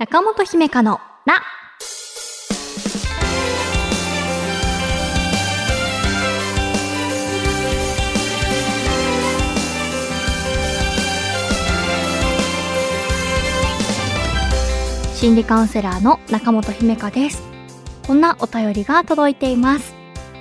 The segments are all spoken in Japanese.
中本姫香のな。心理カウンセラーの中本姫香です。こんなお便りが届いています。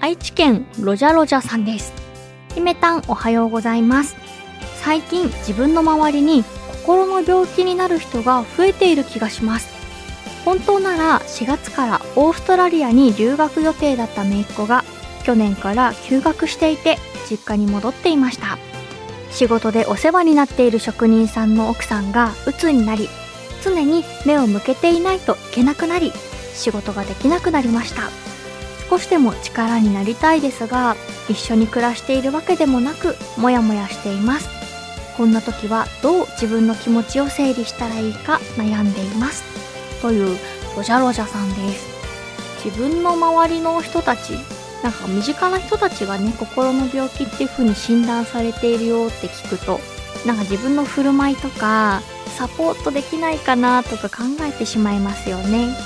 愛知県ロジャロジャさんです。姫たんおはようございます。最近自分の周りに心の病気になる人が増えている気がします。本当なら4月からオーストラリアに留学予定だった姪っ子が去年から休学していて実家に戻っていました。仕事でお世話になっている職人さんの奥さんが鬱になり常に目を向けていないといけなくなり仕事ができなくなりました少しでも力になりたいですが一緒に暮らしているわけでもなくモヤモヤしていますこんな時はどう自分の気持ちを整理したらいいか悩んでいます。というロジャロジャさんです。自分の周りの人たちなんか身近な人たちがね心の病気っていう風に診断されているよって聞くとなんか自分の振る舞いとかサポートできないかなとか考えてしまいますよね。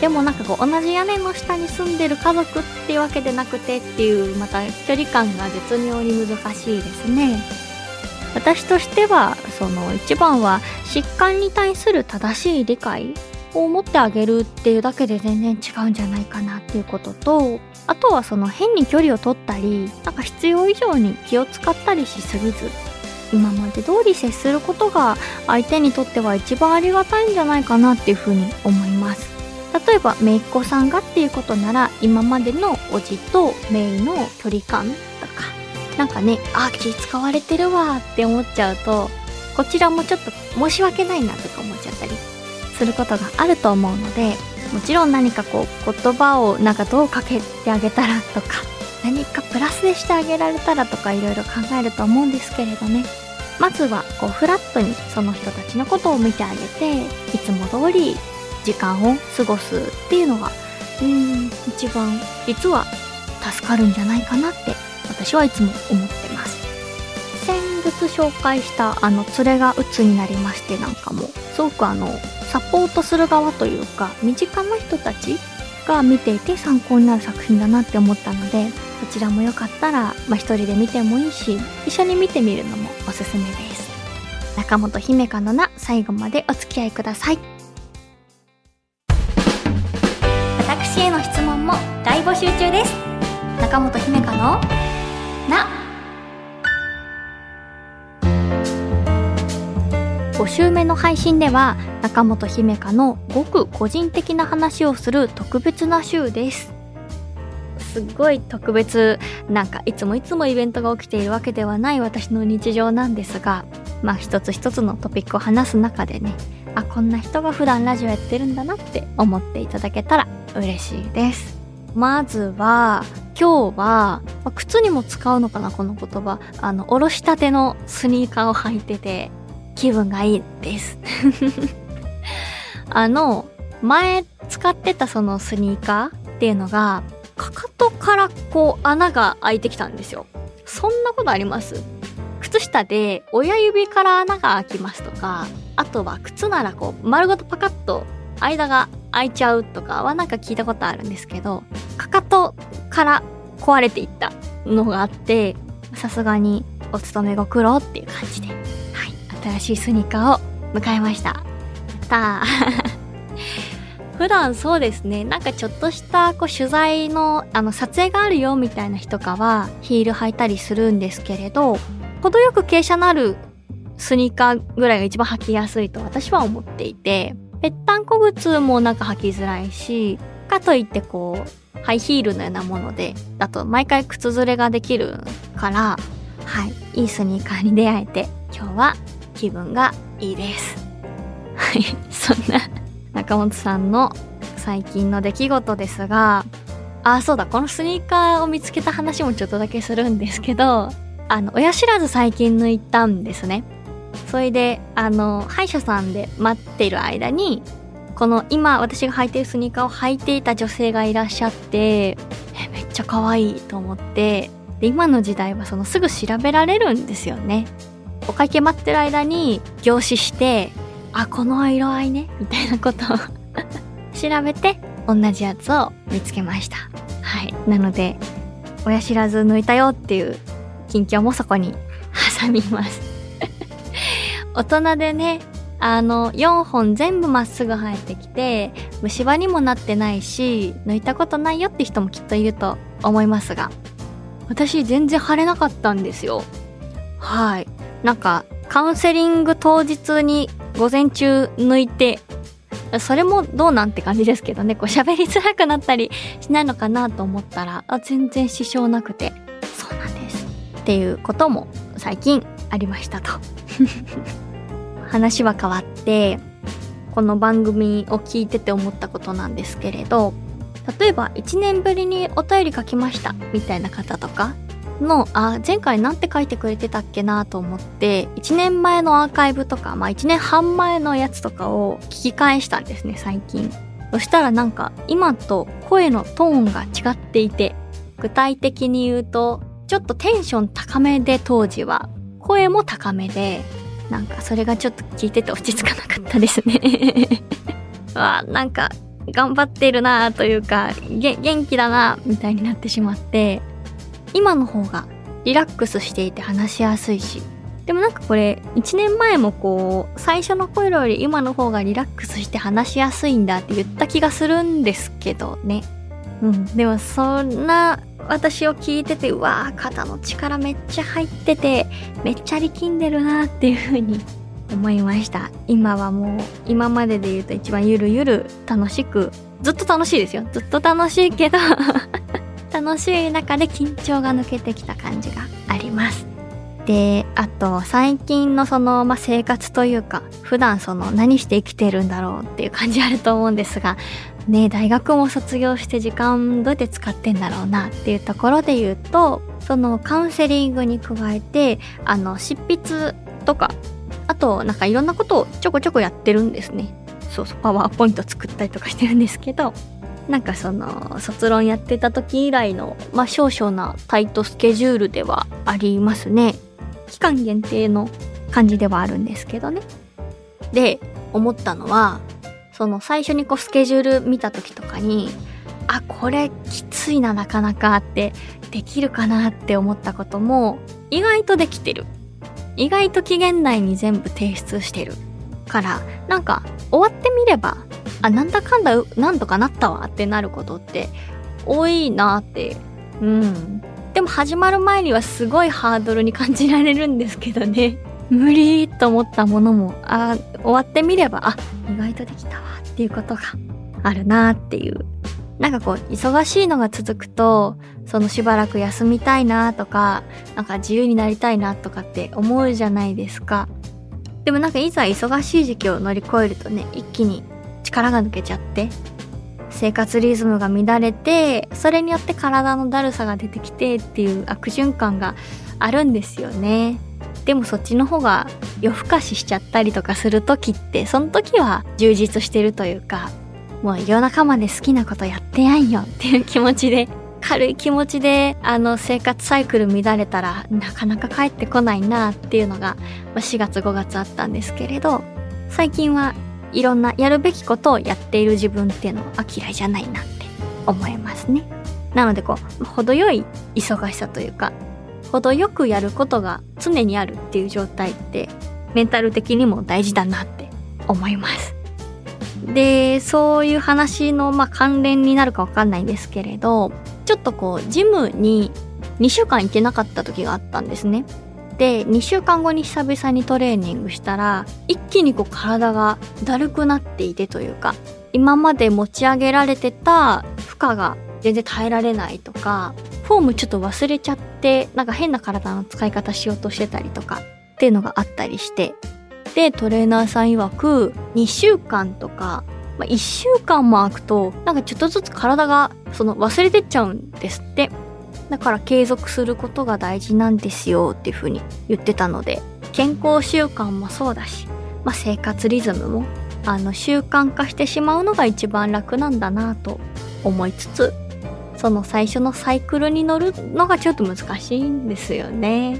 でもなんかこう同じ屋根の下に住んでる家族っていうわけでなくてっていうまた距離感が絶妙に難しいですね。私としてはその一番は疾患に対する正しい理解を持ってあげるっていうだけで全然違うんじゃないかなっていうこととあとはその変に距離を取ったりなんか必要以上に気を使ったりしすぎず今まで通り接することが相手にとっては一番ありがたいんじゃないかなっていうふうに思います。例えば姪っ子さんがっていうことなら今までのおじと姪の距離感なんかねあ気使われてるわって思っちゃうとこちらもちょっと申し訳ないなとか思っちゃったりすることがあると思うのでもちろん何かこう言葉をなんかどうかけてあげたらとか 何かプラスでしてあげられたらとかいろいろ考えると思うんですけれどね。まずはこうフラットにその人たちのことを見てあげていつも通り時間を過ごすっていうのがうん一番実は助かるんじゃないかなって私はいつも思ってます。先日紹介したあの連れが鬱になりましてなんかもすごくあのサポートする側というか身近な人たちが見ていて参考になる作品だなって思ったのでこちらもよかったら、まあ、一人で見てもいいし一緒に見てみるのもおすすめです。中本姫香のな最後までお付き合いください。私への質問も大募集中です。中本姫香の5週目の配信では中本姫香のごく個人的な話をする特別な週です。すっごい特別なんかいつもいつもイベントが起きているわけではない私の日常なんですがまあ一つ一つのトピックを話す中でねあこんな人が普段ラジオやってるんだなって思っていただけたら嬉しいです。まずは今日は、ま靴にも使うのかなこの言葉。あのおろしたてのスニーカーを履いてて。気分がいいです。あの前使ってたそのスニーカーっていうのがかかとからこう穴が開いてきたんですよ。そんなことあります？靴下で親指から穴が開きますとかあとは靴ならこう丸ごとパカッと間が開いちゃうとかはなんか聞いたことあるんですけどかかとから壊れていったのがあってさすがにお勤めご苦労っていう感じで新しいスニーカーを迎えました。た 普段そうですね。なんかちょっとしたこう取材のあの撮影があるよみたいな日とかはヒール履いたりするんですけれど程よく傾斜のあるスニーカーぐらいが一番履きやすいと私は思っていてぺったんこ靴もなんか履きづらいしかといってこうハイヒールのようなものでだと毎回靴ずれができるからはいいいスニーカーに出会えて今日は気分がいいですはいそんな中本さんの最近の出来事ですが、あ、そうだ、このスニーカーを見つけた話もちょっとだけするんですけど、あの、親知らず最近抜いたんですね。それで、あの、歯医者さんで待ってる間に、この今私が履いてるスニーカーを履いていた女性がいらっしゃって、え、めっちゃ可愛いと思って、で、今の時代はそのすぐ調べられるんですよね。お会計待ってる間に凝視して、あ、この色合いね、みたいなことを 調べて、同じやつを見つけました。はい。なので、親知らず抜いたよっていう近況もそこに挟みます 大人でね、あの、4本全部まっすぐ生えてきて、虫歯にもなってないし、抜いたことないよって人もきっといると思いますが、私全然腫れなかったんですよ。はい。なんか、カウンセリング当日に午前中抜いて、それもどうなんて感じですけどね、こう喋りづらくなったりしないのかなと思ったら、あ、全然支障なくて、そうなんです。っていうことも最近ありましたと。話は変わって、この番組を聞いてて思ったことなんですけれど、例えば1年ぶりにお便り書きましたみたいな方とかの、あ、前回なんて書いてくれてたっけなと思って、1年前のアーカイブとか、まあ1年半前のやつとかを聞き返したんですね、最近。そしたらなんか今と声のトーンが違っていて、具体的に言うと、ちょっとテンション高めで当時は、声も高めで、なんかそれがちょっと聞いてて落ち着かなかったですね わなんか頑張ってるなというか元気だなみたいになってしまって今の方がリラックスしていて話しやすいしでもなんかこれ1年前もこう最初の頃より今の方がリラックスして話しやすいんだって言った気がするんですけどねうんでもそんな私を聞いてて、うわー、肩の力めっちゃ入ってて、めっちゃ力んでるなっていう風に 思いました。今はもう、今までで言うと一番ゆるゆる楽しく、ずっと楽しいですよ。ずっと楽しいけど楽しい中で緊張が抜けてきた感じがあります。で、あと、最近のその、まあ、生活というか、普段その、何して生きてるんだろうっていう感じあると思うんですが、ね、大学も卒業して時間どうやって使ってんだろうなっていうところで言うと、そのカウンセリングに加えて、あの、執筆とか、あと、なんかいろんなことをちょこちょこやってるんですね。そうそう、パワーポイント作ったりとかしてるんですけど、なんかその、卒論やってた時以来の、まあ、少々なタイトスケジュールではありますね。期間限定の感じではあるんですけどね。で、思ったのは、その最初にこうスケジュール見た時とかに、あ、これきついななかなかってできるかなって思ったことも意外とできてる。意外と期限内に全部提出してる。から、なんか終わってみれば、あ、なんだかんだなんとかなったわってなることって多いなって。うん。でも始まる前にはすごいハードルに感じられるんですけどね。無理と思ったものも、あ終わってみれば、あ、意外とできたわっていうことがあるなっていう。なんかこう、忙しいのが続くと、そのしばらく休みたいなとか、なんか自由になりたいなとかって思うじゃないですか。でもなんかいざ忙しい時期を乗り越えるとね、一気に力が抜けちゃって、生活リズムが乱れて、それによって体のだるさが出てきてっていう悪循環があるんですよね。でもそっちの方が夜更かししちゃったりとかする時ってその時は充実してるというかもう夜中まで好きなことやってやんよっていう気持ちで軽い気持ちであの生活サイクル乱れたらなかなか帰ってこないなっていうのが、4月5月あったんですけれど最近はいろんなやるべきことをやっている自分っていうのは嫌いじゃないなって思いますね。なのでこう程よい忙しさというか程よくやることが常にあるっていう状態ってメンタル的にも大事だなって思います。で、そういう話の、まあ、関連になるかわかんないんですけれど、ちょっとこう、ジムに2週間行けなかった時があったんですね。で、2週間後に久々にトレーニングしたら、一気にこう体がだるくなっていてというか、今まで持ち上げられてた負荷が全然耐えられないとか、フォームちょっと忘れちゃって、なんか変な体の使い方しようとしてたりとかっていうのがあったりして、で、トレーナーさん曰く、2週間とか、まあ、1週間も空くと、なんかちょっとずつ体が、その忘れてっちゃうんですって。だから継続することが大事なんですよっていう風に言ってたので、健康習慣もそうだし、まあ、生活リズムも、あの、習慣化してしまうのが一番楽なんだなと思いつつ、その最初のサイクルに乗るのがちょっと難しいんですよね。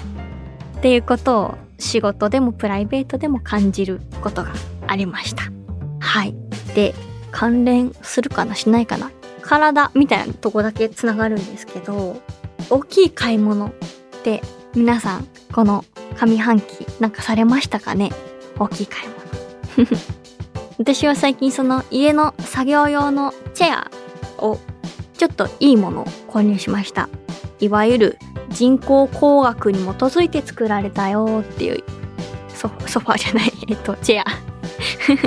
っていうことを仕事でもプライベートでも感じることがありました。はい。で関連するかなしないかな。体みたいなとこだけつながるんですけど大きい買い物って皆さんこの上半期なんかされましたかね？大きい買い物。私は最近その家の作業用のチェアをちょっといいものを購入しました。いわゆる人工工学に基づいて作られたよっていうソファーじゃないえっとチェア。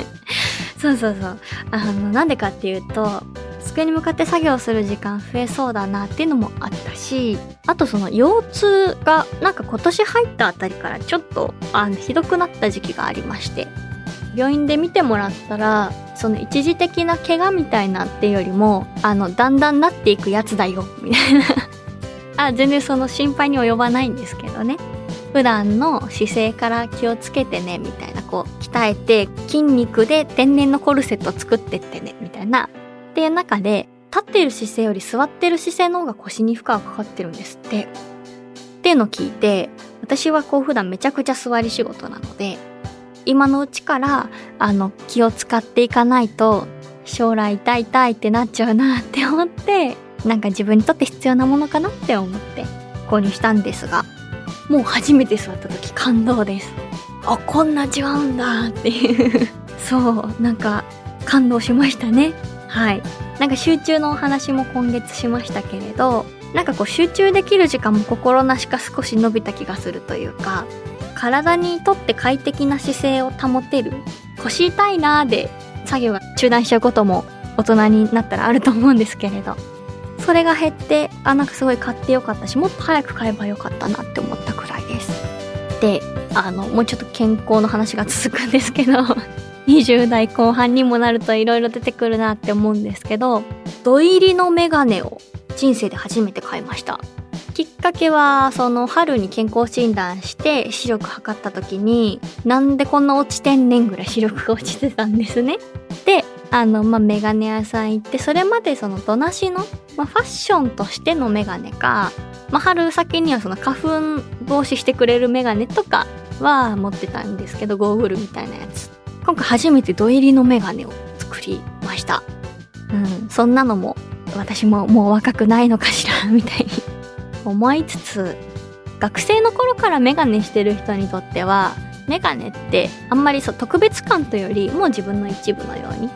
そうそうそう。あのなんでかっていうと机に向かって作業する時間増えそうだなっていうのもあったしあとその腰痛がなんか今年入ったあたりからちょっとあのひどくなった時期がありまして病院で見てもらったらその一時的な怪我みたいなっていうよりもあのだんだんなっていくやつだよみたいな。あ全然その心配に及ばないんですけどね。普段の姿勢から気をつけてねみたいなこう鍛えて筋肉で天然のコルセット作ってってねみたいなっていう中で立っている姿勢より座ってる姿勢の方が腰に負荷がかかってるんですって。っていうのを聞いて私はこう普段めちゃくちゃ座り仕事なので今のうちからあの気を使っていかないと将来痛い痛いってなっちゃうなって思ってなんか自分にとって必要なものかなって思って購入したんですがもう初めて座った時感動です。あこんな違うんだっていう。そうなんか感動しましたね。はい。なんか集中のお話も今月しましたけれどなんかこう集中できる時間も心なしか少し伸びた気がするというか体にとって快適な姿勢を保てる腰痛いなーで作業が中断しちゃうことも大人になったらあると思うんですけれどそれが減ってあなんかすごい買ってよかったしもっと早く買えばよかったなって思ったくらいです。であのもうちょっと健康の話が続くんですけど20代後半にもなると色々出てくるなって思うんですけど土入りのメガネを人生で初めて買いました。きっかけはその春に健康診断して視力測った時になんでこんな落ちてんねんぐらい視力が落ちてたんですね。であの、まあ、メガネ屋さん行ってそれまでそのどなしの、まあ、ファッションとしてのメガネか、まあ、春先にはその花粉防止してくれるメガネとかは持ってたんですけどゴーグルみたいなやつ。今回初めて土入りのメガネを作りました。うん。そんなのも私ももう若くないのかしらみたいに思いつつ学生の頃からメガネしてる人にとってはメガネってあんまりそう特別感というよりもう自分の一部のように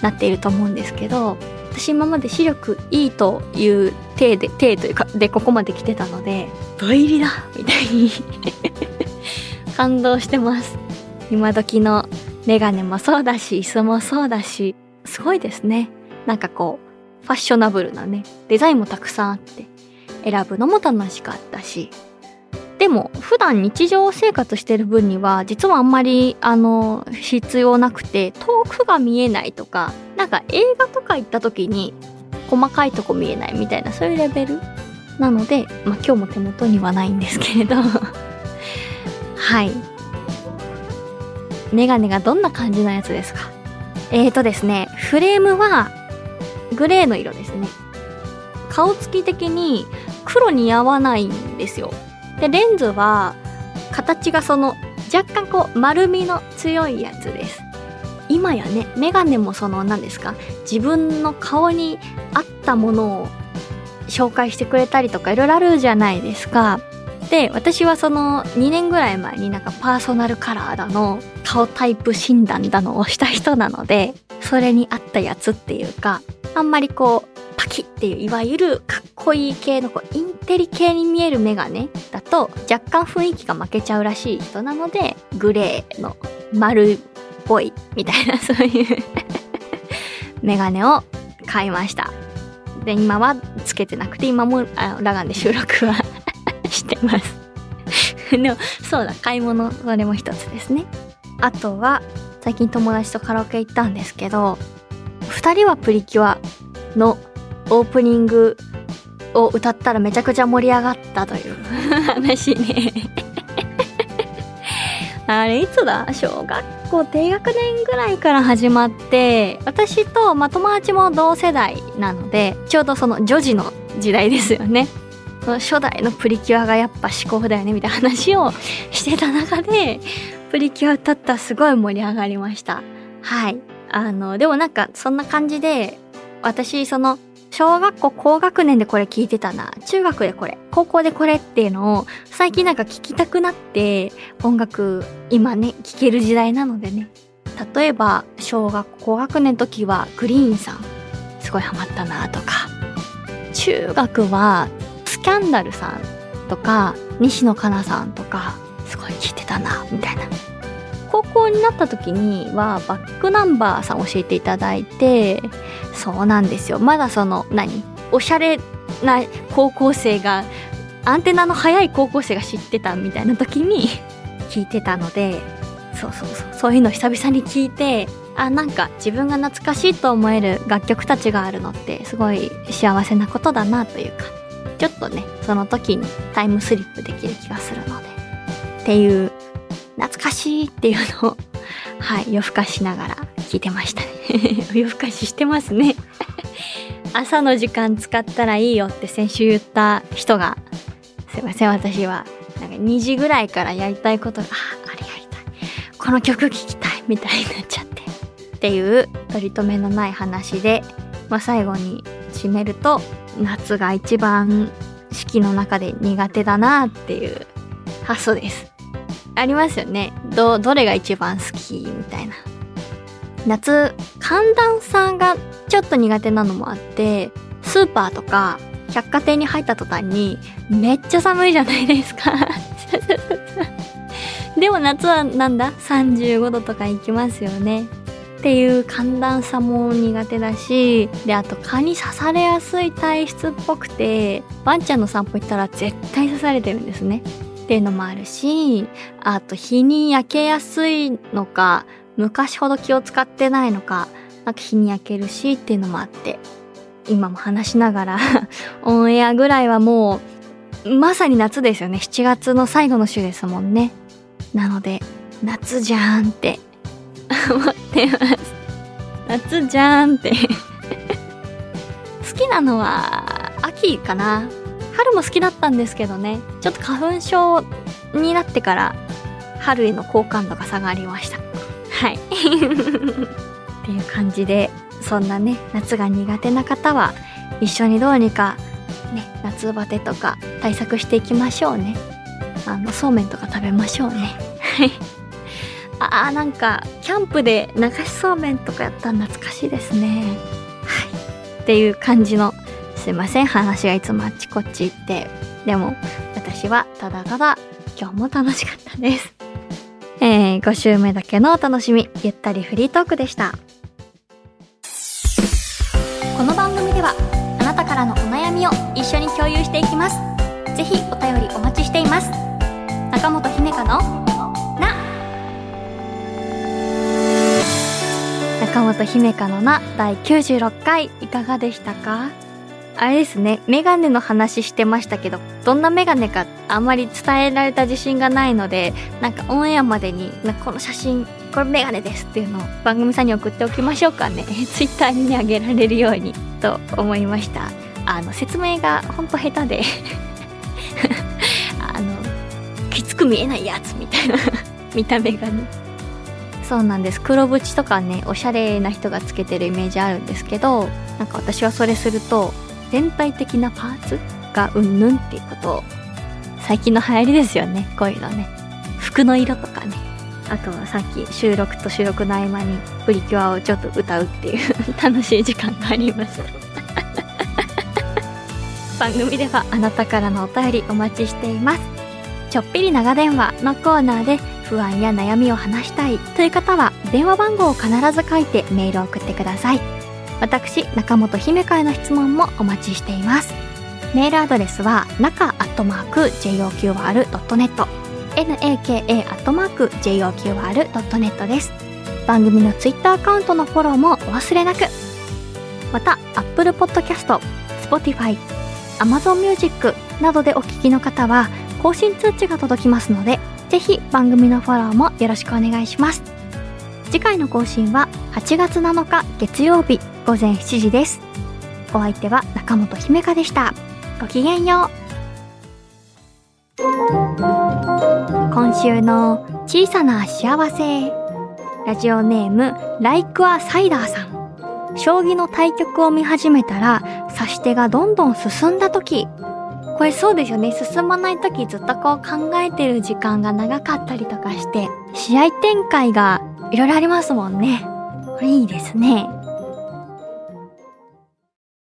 なっていると思うんですけど私今まで視力いいという体で体というかでここまで来てたので土入りだみたいに 感動してます。今時のメガネもそうだし椅子もそうだしすごいですね。なんかこうファッショナブルなねデザインもたくさんあって選ぶのも楽しかったし。でも普段日常生活してる分には実はあんまりあの必要なくて遠くが見えないとかなんか映画とか行った時に細かいとこ見えないみたいなそういうレベル？なので、まあ、今日も手元にはないんですけれど。はい。メガネがどんな感じのやつですか？えーとですねフレームはグレーの色ですね。顔つき的に黒似合わないんですよ。でレンズは形がその若干こう丸みの強いやつです。今やねメガネもその何ですか？自分の顔に合ったものを紹介してくれたりとかいろいろあるじゃないですか。で私はその2年ぐらい前になんかパーソナルカラーだの顔タイプ診断だのをした人なのでそれに合ったやつっていうかあんまりこうパキっていういわゆるかっこいい系のこうインテリ系に見えるメガネだと若干雰囲気が負けちゃうらしい人なのでグレーの丸っぽいみたいな そういうメガネを買いました。で今はつけてなくて今もあラガンで収録はしてます。でもそうだ買い物それも一つですね。あとは最近友達とカラオケ行ったんですけど2人はプリキュアのオープニングを歌ったらめちゃくちゃ盛り上がったという。話ね。あれいつだ？小学校低学年ぐらいから始まって私と、まあ、友達も同世代なのでちょうどその女児の時代ですよね初代のプリキュアがやっぱ至高だよねみたいな話をしてた中でプリキュア歌ったらすごい盛り上がりましたはいあのでもなんかそんな感じで私その小学校高学年でこれ聞いてたな。中学でこれ、高校でこれっていうのを最近なんか聞きたくなって音楽今ね、聴ける時代なのでね。例えば小学校高学年の時はグリーンさんすごいハマったなとか。中学はキャンダルさんとか西野カナさんとかすごい聴いてたなみたいな。高校になった時にはバックナンバーさん教えていただいてそうなんですよ。まだその何？おしゃれな高校生がアンテナの速い高校生が知ってたみたいな時に聞いてたのでそうそうそう。そういうの久々に聞いてあなんか自分が懐かしいと思える楽曲たちがあるのってすごい幸せなことだなというか。ちょっとねその時にタイムスリップできる気がするのでっていう懐かしいっていうのを、はい、夜更かしながら聞いてましたね。夜更かししてますね。朝の時間使ったらいいよって先週言った人が、すいません、私は、なんか2時ぐらいからやりたいことが、あ、あれやりたい。この曲聴きたいみたいになっちゃって。っていう取り留めのない話で、まあ、最後に締めると、夏が一番四季の中で苦手だなっていう発想です。ありますよね。ど、どれが一番好きみたいな。夏、寒暖差がちょっと苦手なのもあって、スーパーとか百貨店に入った途端にめっちゃ寒いじゃないですか。でも夏はなんだ ?35 度とか行きますよね。っていう寒暖差も苦手だし、で、あと蚊に刺されやすい体質っぽくて、ワンちゃんの散歩行ったら絶対刺されてるんですね。っていうのもあるし、あと日に焼けやすいのか、昔ほど気を使ってないのか、なんか日に焼けるしっていうのもあって、今も話しながら オンエアぐらいはもう、まさに夏ですよね。7月の最後の週ですもんね。なので、夏じゃんって思ってます。夏じゃんって好きなのは秋かな。春も好きだったんですけどね、ちょっと花粉症になってから春への好感度が下がりました。はい。っていう感じで、そんなね、夏が苦手な方は一緒にどうにかね、夏バテとか対策していきましょうね。あの、そうめんとか食べましょうね。はい。あーなんか、キャンプで流しそうめんとかやったら懐かしいですね。はい。っていう感じのすいません、話がいつもあっちこっち行って。でも、私はただただ今日も楽しかったです。えー、5週目だけのお楽しみ、ゆったりフリートークでした。この番組では、あなたからのお悩みを一緒に共有していきます。ぜひお便りお待ちしています。中本姫香の中本姫香のな第96回いかがでしたか？あれですね、メガネの話してましたけど、どんなメガネかあんまり伝えられた自信がないので、なんかオンエアまでに、この写真、これメガネですっていうのを番組さんに送っておきましょうかね。ツイッターにね、あげられるようにと思いました。あの、説明がほんと下手で あの、きつく見えないやつみたいな見た目がね。そうなんです。黒縁とかねおしゃれな人がつけてるイメージあるんですけどなんか私はそれすると全体的なパーツがうんぬんっていうことを最近の流行りですよねこういうのね。服の色とかね。あとはさっき収録と収録の合間にプリキュアをちょっと歌うっていう 楽しい時間があります。番組ではあなたからのお便りお待ちしています。ちょっぴり長電話のコーナーで不安や悩みを話したいという方は電話番号を必ず書いてメールを送ってください私、中本姫香への質問もお待ちしています。メールアドレスは、中アットマーク JOQR.net naka アットマーク JOQR.net です。番組のツイッターアカウントのフォローもお忘れなく。また、Apple Podcast、Spotify、Amazon Music などでお聞きの方は、更新通知が届きますので、ぜひ番組のフォローもよろしくお願いします。次回の更新は8月7日月曜日午前7時です。お相手は中本姫香でした。ごきげんよう。今週の小さな幸せラジオネームライクアサイダーさん将棋の対局を見始めたら指し手がどんどん進んだ時これそうですよね。進まない時ずっとこう考えてる時間が長かったりとかして試合展開がいろいろありますもんね。これいいですね。